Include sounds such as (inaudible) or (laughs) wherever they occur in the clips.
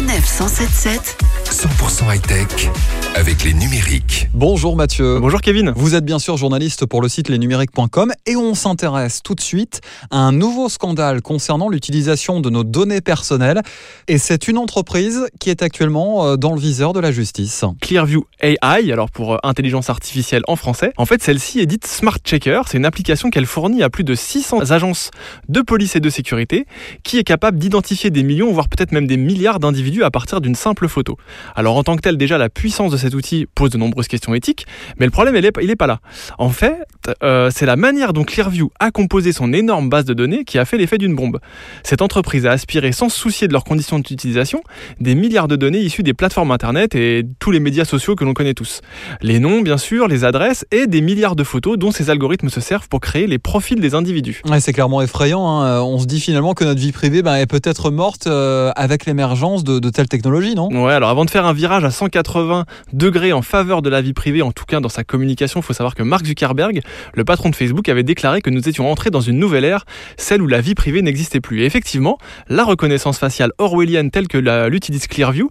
Sanef 177 100% high-tech avec les numériques. Bonjour Mathieu. Bonjour Kevin. Vous êtes bien sûr journaliste pour le site lesnumériques.com et on s'intéresse tout de suite à un nouveau scandale concernant l'utilisation de nos données personnelles. Et c'est une entreprise qui est actuellement euh, dans le viseur de la justice. Clearview AI, alors pour euh, intelligence artificielle en français. En fait, celle-ci est dite Smart Checker. C'est une application qu'elle fournit à plus de 600 agences de police et de sécurité qui est capable d'identifier des millions, voire peut-être même des milliards d'individus à partir d'une simple photo. Alors en tant que tel, déjà la puissance de cet outil pose de nombreuses questions éthiques, mais le problème, il n'est pas là. En fait, euh, c'est la manière dont Clearview a composé son énorme base de données qui a fait l'effet d'une bombe. Cette entreprise a aspiré, sans se soucier de leurs conditions d'utilisation, des milliards de données issues des plateformes Internet et tous les médias sociaux que l'on connaît tous. Les noms, bien sûr, les adresses et des milliards de photos dont ces algorithmes se servent pour créer les profils des individus. Ouais, c'est clairement effrayant. Hein. On se dit finalement que notre vie privée ben, est peut-être morte euh, avec l'émergence de, de telles technologies, non? Ouais, alors avant de faire un virage à 180 degrés en faveur de la vie privée, en tout cas dans sa communication, il faut savoir que Mark Zuckerberg, le patron de Facebook, avait déclaré que nous étions entrés dans une nouvelle ère, celle où la vie privée n'existait plus. Et effectivement, la reconnaissance faciale orwellienne telle que l'utilise Clearview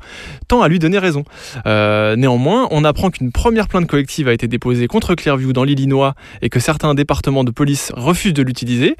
tend à lui donner raison. Euh, néanmoins, on apprend qu'une première plainte collective a été déposée contre Clearview dans l'Illinois et que certains départements de police refusent de l'utiliser.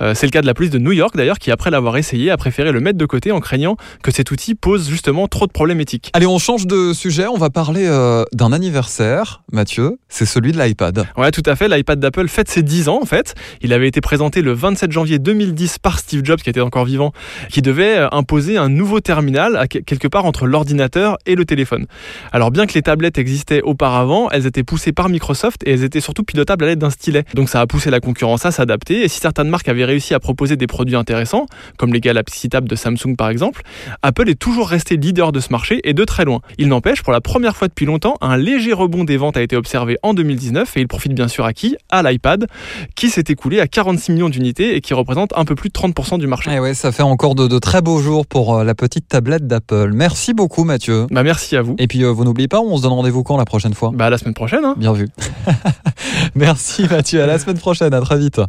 Euh, c'est le cas de la police de New York d'ailleurs qui, après l'avoir essayé, a préféré le mettre de côté en craignant que cet outil pose justement trop de problèmes éthiques. Allez, on change de sujet, on va parler euh, d'un anniversaire, Mathieu, c'est celui de l'iPad. Ouais, tout à fait, l'iPad d'Apple fête ses 10 ans en fait. Il avait été présenté le 27 janvier 2010 par Steve Jobs qui était encore vivant, qui devait euh, imposer un nouveau terminal quelque part entre l'ordinateur et le téléphone. Alors bien que les tablettes existaient auparavant, elles étaient poussées par Microsoft et elles étaient surtout pilotables à l'aide d'un stylet. Donc ça a poussé la concurrence à s'adapter et si certaines marques avaient réussi à proposer des produits intéressants, comme les Galaxy Tab de Samsung par exemple, Apple est toujours resté leader de ce marché et de très loin. Il n'empêche, pour la première fois depuis longtemps, un léger rebond des ventes a été observé en 2019 et il profite bien sûr à qui? À l'iPad, qui s'est écoulé à 46 millions d'unités et qui représente un peu plus de 30% du marché. Et eh ouais, ça fait encore de, de, très beaux jours pour euh, la petite tablette d'Apple. Merci beaucoup Mathieu. Bah merci à vous. Et puis euh, vous n'oubliez pas, on se donne rendez-vous quand la prochaine fois? Bah la semaine prochaine. Hein. Bien vu. (laughs) merci Mathieu, à la semaine prochaine, à très vite.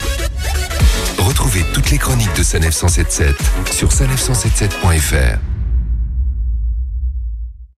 Retrouvez toutes les chroniques de Sanef 177 sur sanef177.fr.